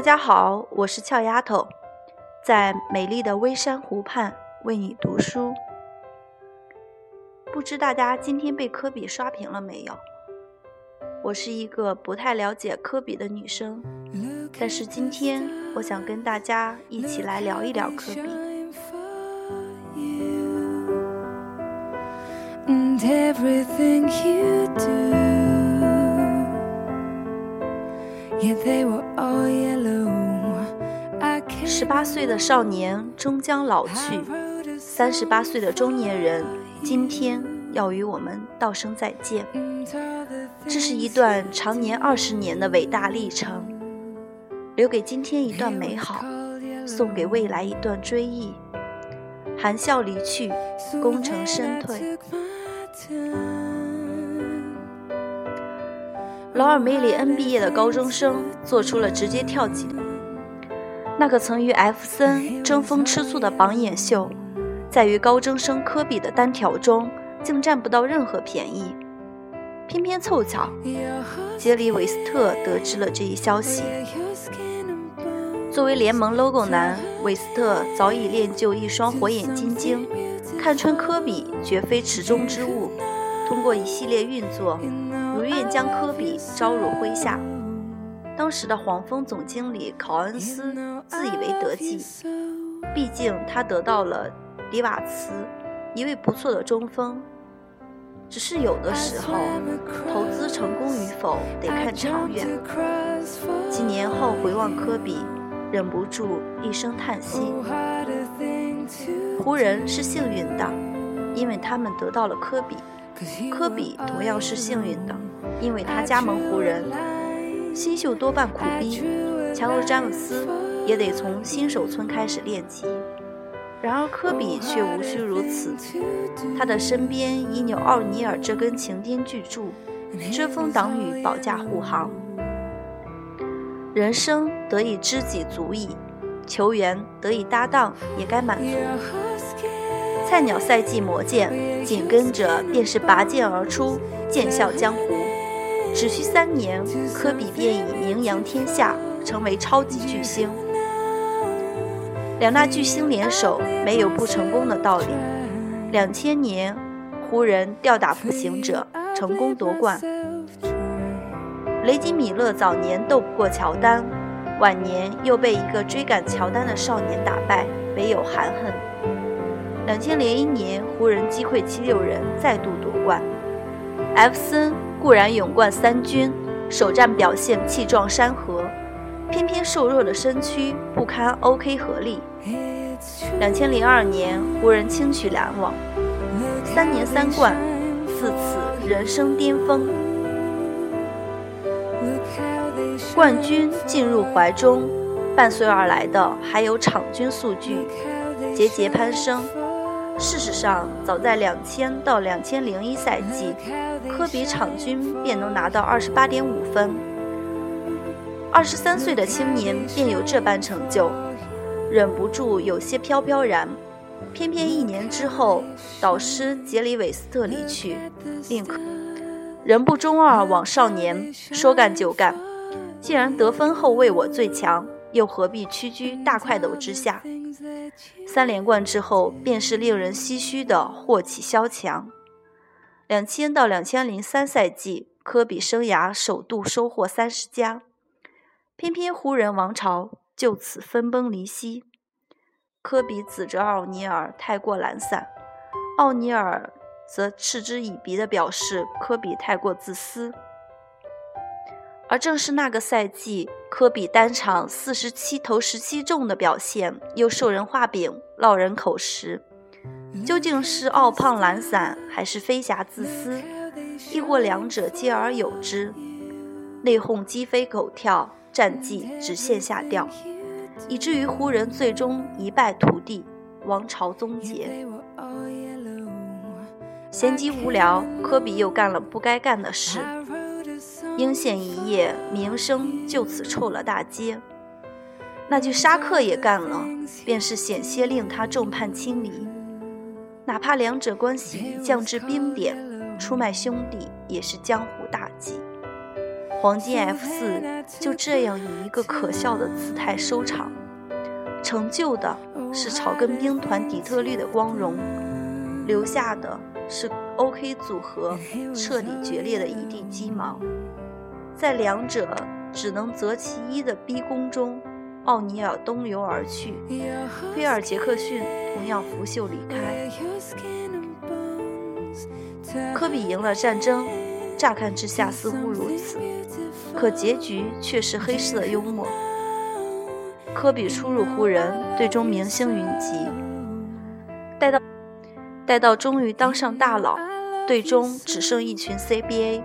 大家好，我是俏丫头，在美丽的微山湖畔为你读书。不知大家今天被科比刷屏了没有？我是一个不太了解科比的女生，但是今天我想跟大家一起来聊一聊科比。十八岁的少年终将老去，三十八岁的中年人今天要与我们道声再见。这是一段长年二十年的伟大历程，留给今天一段美好，送给未来一段追忆。含笑离去，功成身退。劳尔梅里恩毕业的高中生做出了直接跳级。那个曾与艾弗森争风吃醋的榜眼秀，在与高中生科比的单挑中，竟占不到任何便宜。偏偏凑巧，杰里韦斯特得知了这一消息。作为联盟 logo 男，韦斯特早已练就一双火眼金睛，看穿科比绝非池中之物。通过一系列运作。愿将科比招入麾下。当时的黄蜂总经理考恩斯自以为得计，毕竟他得到了迪瓦茨，一位不错的中锋。只是有的时候，投资成功与否得看长远。几年后回望科比，忍不住一声叹息。湖人是幸运的，因为他们得到了科比。科比同样是幸运的。因为他加盟湖人，新秀多半苦逼，强如詹姆斯也得从新手村开始练级。然而科比却无需如此，他的身边已有奥尼尔这根擎天巨柱，遮风挡雨，保驾护航。人生得以知己足矣，球员得以搭档也该满足。菜鸟赛季磨剑，紧跟着便是拔剑而出，剑笑江湖。只需三年，科比便已名扬天下，成为超级巨星。两大巨星联手，没有不成功的道理。两千年，湖人吊打步行者，成功夺冠。雷吉米勒早年斗不过乔丹，晚年又被一个追赶乔丹的少年打败，唯有含恨。两千零一年，湖人击溃七六人，再度夺冠。艾弗森。固然勇冠三军，首战表现气壮山河，偏偏瘦弱的身躯不堪 OK 合力。两千零二年，湖人轻取篮网，三年三冠，自此人生巅峰。冠军进入怀中，伴随而来的还有场均数据节节攀升。事实上，早在两千到两千零一赛季，科比场均便能拿到二十八点五分。二十三岁的青年便有这般成就，忍不住有些飘飘然。偏偏一年之后，导师杰里韦斯特离去，令人不中二枉少年。说干就干，既然得分后卫我最强，又何必屈居大快斗之下？三连冠之后，便是令人唏嘘的祸起萧墙。两千到两千零三赛季，科比生涯首度收获三十加，偏偏湖人王朝就此分崩离析。科比指责奥尼尔太过懒散，奥尼尔则嗤之以鼻地表示科比太过自私。而正是那个赛季，科比单场四十七投十七中的表现，又受人画饼，落人口实。究竟是傲胖懒散，还是飞侠自私，亦或两者兼而有之？内讧鸡飞狗跳，战绩直线下掉，以至于湖人最终一败涂地，王朝终结。闲极无聊，科比又干了不该干的事。惊现一夜，名声就此臭了大街。那句沙克也干了，便是险些令他众叛亲离。哪怕两者关系降至冰点，出卖兄弟也是江湖大忌。黄金 F 四就这样以一个可笑的姿态收场，成就的是草根兵团底特律的光荣，留下的是 OK 组合彻底决裂的一地鸡毛。在两者只能择其一的逼宫中，奥尼尔东游而去，菲尔杰克逊同样拂袖离开。科比赢了战争，乍看之下似乎如此，可结局却是黑色幽默。科比初入湖人，队中明星云集，待到待到终于当上大佬，队中只剩一群 CBA，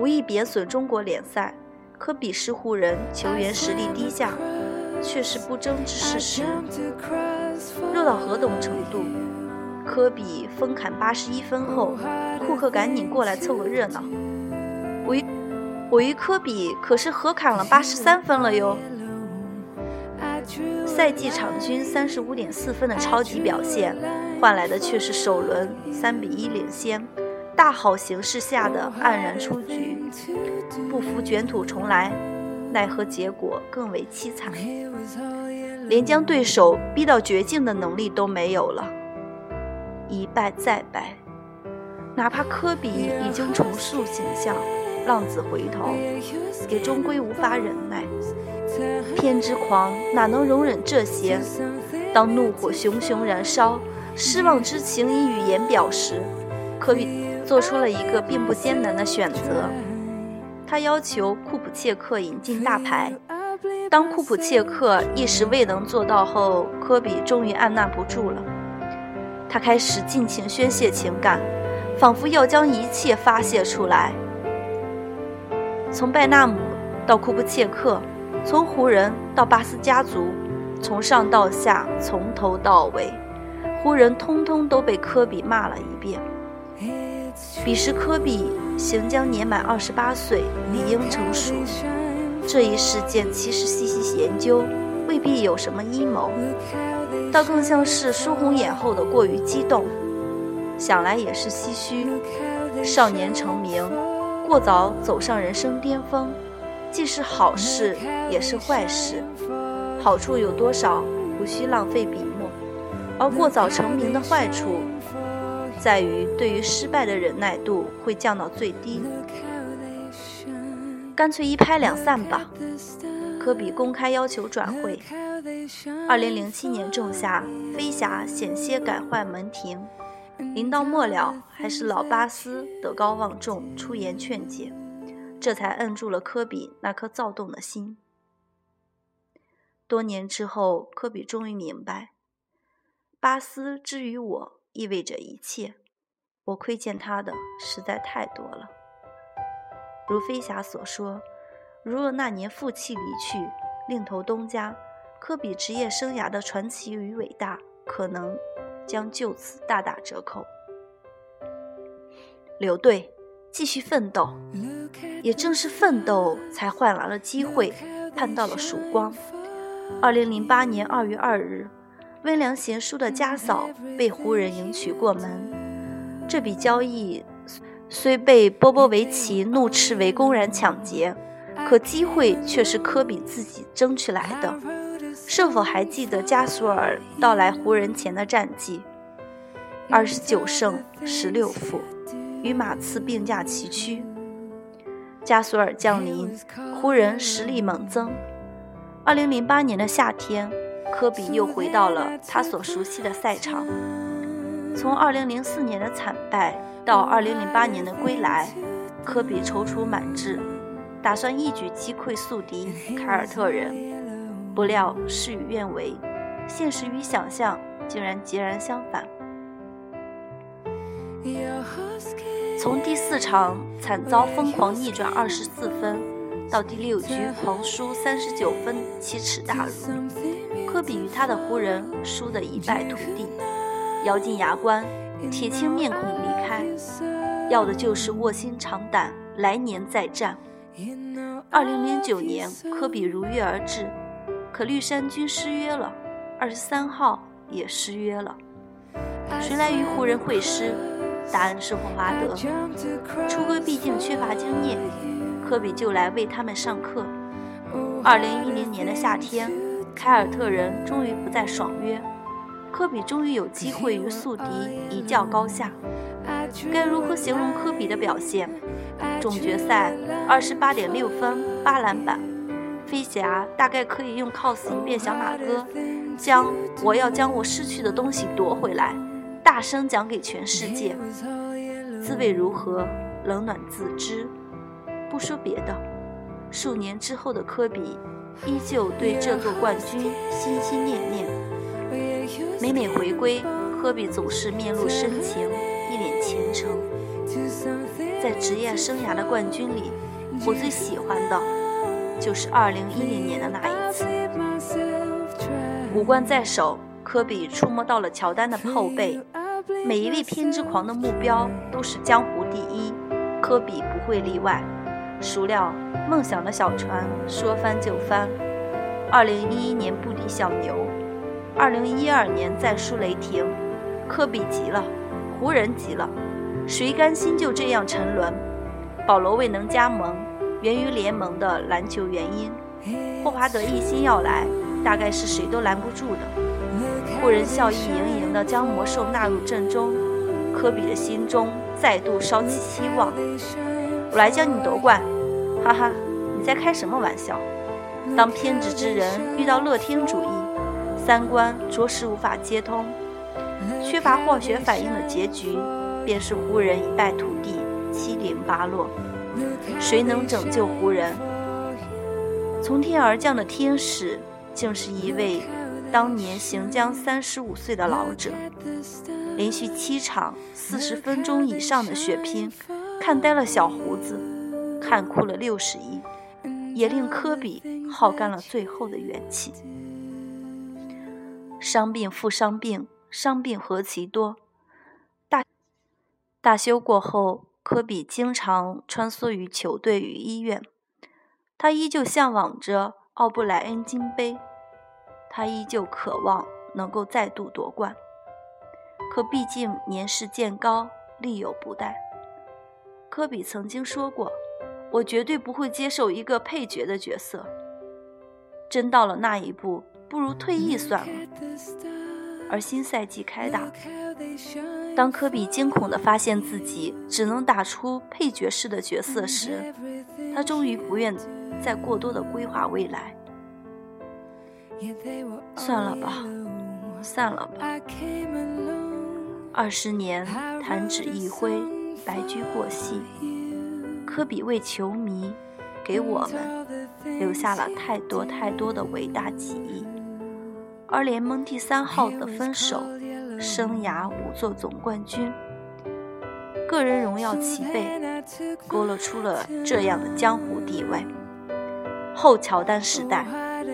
无意贬损中国联赛。科比是湖人球员实力低下，却是不争之事实。弱到何等程度？科比封砍八十一分后，库克赶紧过来凑个热闹。我与我与科比可是合砍了八十三分了哟。赛季场均三十五点四分的超级表现，换来的却是首轮三比一领先，大好形势下的黯然出局。不服卷土重来，奈何结果更为凄惨，连将对手逼到绝境的能力都没有了。一败再败，哪怕科比已经重塑形象，浪子回头，也终归无法忍耐。偏执狂哪能容忍这些？当怒火熊熊燃烧，失望之情以语言表时，科比做出了一个并不艰难的选择。他要求库普切克引进大牌。当库普切克一时未能做到后，科比终于按捺不住了。他开始尽情宣泄情感，仿佛要将一切发泄出来。从拜纳姆到库布切克，从湖人到巴斯家族，从上到下，从头到尾，湖人通通都被科比骂了一遍。彼时科比行将年满二十八岁，理应成熟。这一事件其实细细研究，未必有什么阴谋。倒更像是输红眼后的过于激动，想来也是唏嘘。少年成名，过早走上人生巅峰，既是好事也是坏事。好处有多少，不需浪费笔墨；而过早成名的坏处，在于对于失败的忍耐度会降到最低。干脆一拍两散吧。科比公开要求转会。二零零七年仲夏，飞侠险些改换门庭，临到末了，还是老巴斯德高望重出言劝解，这才摁住了科比那颗躁动的心。多年之后，科比终于明白，巴斯之于我意味着一切，我亏欠他的实在太多了。如飞侠所说。如若那年负气离去，另投东家，科比职业生涯的传奇与伟大可能将就此大打折扣。留队，继续奋斗，也正是奋斗，才换来了机会，盼到了曙光。二零零八年二月二日，温良贤叔的家嫂被湖人迎娶过门。这笔交易虽被波波维奇怒斥为公然抢劫。可机会却是科比自己争取来的。是否还记得加索尔到来湖人前的战绩？二十九胜十六负，与马刺并驾齐驱。加索尔降临，湖人实力猛增。二零零八年的夏天，科比又回到了他所熟悉的赛场。从二零零四年的惨败到二零零八年的归来，科比踌躇满志。打算一举击溃宿敌凯尔特人，不料事与愿违，现实与想象竟然截然相反。从第四场惨遭疯狂逆转二十四分，到第六局狂输三十九分奇耻大辱，科比与他的湖人输得一败涂地，咬紧牙关，铁青面孔离开，要的就是卧薪尝胆，来年再战。二零零九年，科比如约而至，可绿衫军失约了，二十三号也失约了。谁来与湖人会师？答案是霍华德。初哥毕竟缺乏经验，科比就来为他们上课。二零一零年的夏天，凯尔特人终于不再爽约，科比终于有机会与宿敌一较高下。该如何形容科比的表现？总决赛二十八点六分八篮板，飞侠大概可以用 cos 一遍小马哥，将我要将我失去的东西夺回来，大声讲给全世界，滋味如何？冷暖自知。不说别的，数年之后的科比依旧对这座冠军心心念念。每每回归，科比总是面露深情，一脸虔诚。在职业生涯的冠军里，我最喜欢的就是2010年的那一次。五冠在手，科比触摸到了乔丹的后背。每一位偏执狂的目标都是江湖第一，科比不会例外。孰料梦想的小船说翻就翻。2011年不敌小牛，2012年再输雷霆，科比急了，湖人急了。谁甘心就这样沉沦？保罗未能加盟，源于联盟的篮球原因。霍华德一心要来，大概是谁都拦不住的。湖人笑意盈盈地将魔兽纳入阵中，科比的心中再度烧起希望。我来教你夺冠，哈哈，你在开什么玩笑？当偏执之人遇到乐天主义，三观着实无法接通，缺乏化学反应的结局。便是湖人一败涂地，七零八落。谁能拯救湖人？从天而降的天使，竟是一位当年行将三十五岁的老者。连续七场四十分钟以上的血拼，看呆了小胡子，看哭了六十亿，也令科比耗干了最后的元气。伤病复伤病，伤病何其多。大休过后，科比经常穿梭于球队与医院。他依旧向往着奥布莱恩金杯，他依旧渴望能够再度夺冠。可毕竟年事渐高，力有不逮。科比曾经说过：“我绝对不会接受一个配角的角色。”真到了那一步，不如退役算了。而新赛季开打。当科比惊恐地发现自己只能打出配角式的角色时，他终于不愿再过多的规划未来。算了吧，散了吧。二十年弹指一挥，白驹过隙。科比为球迷，给我们留下了太多太多的伟大记忆。而联盟第三号的分手。生涯五座总冠军，个人荣耀齐备，勾勒出了这样的江湖地位。后乔丹时代，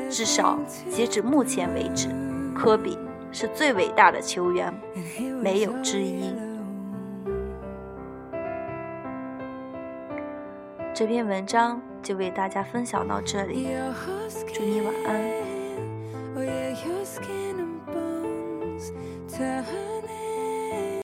至少截止目前为止，科比是最伟大的球员，没有之一。这篇文章就为大家分享到这里，祝你晚安。to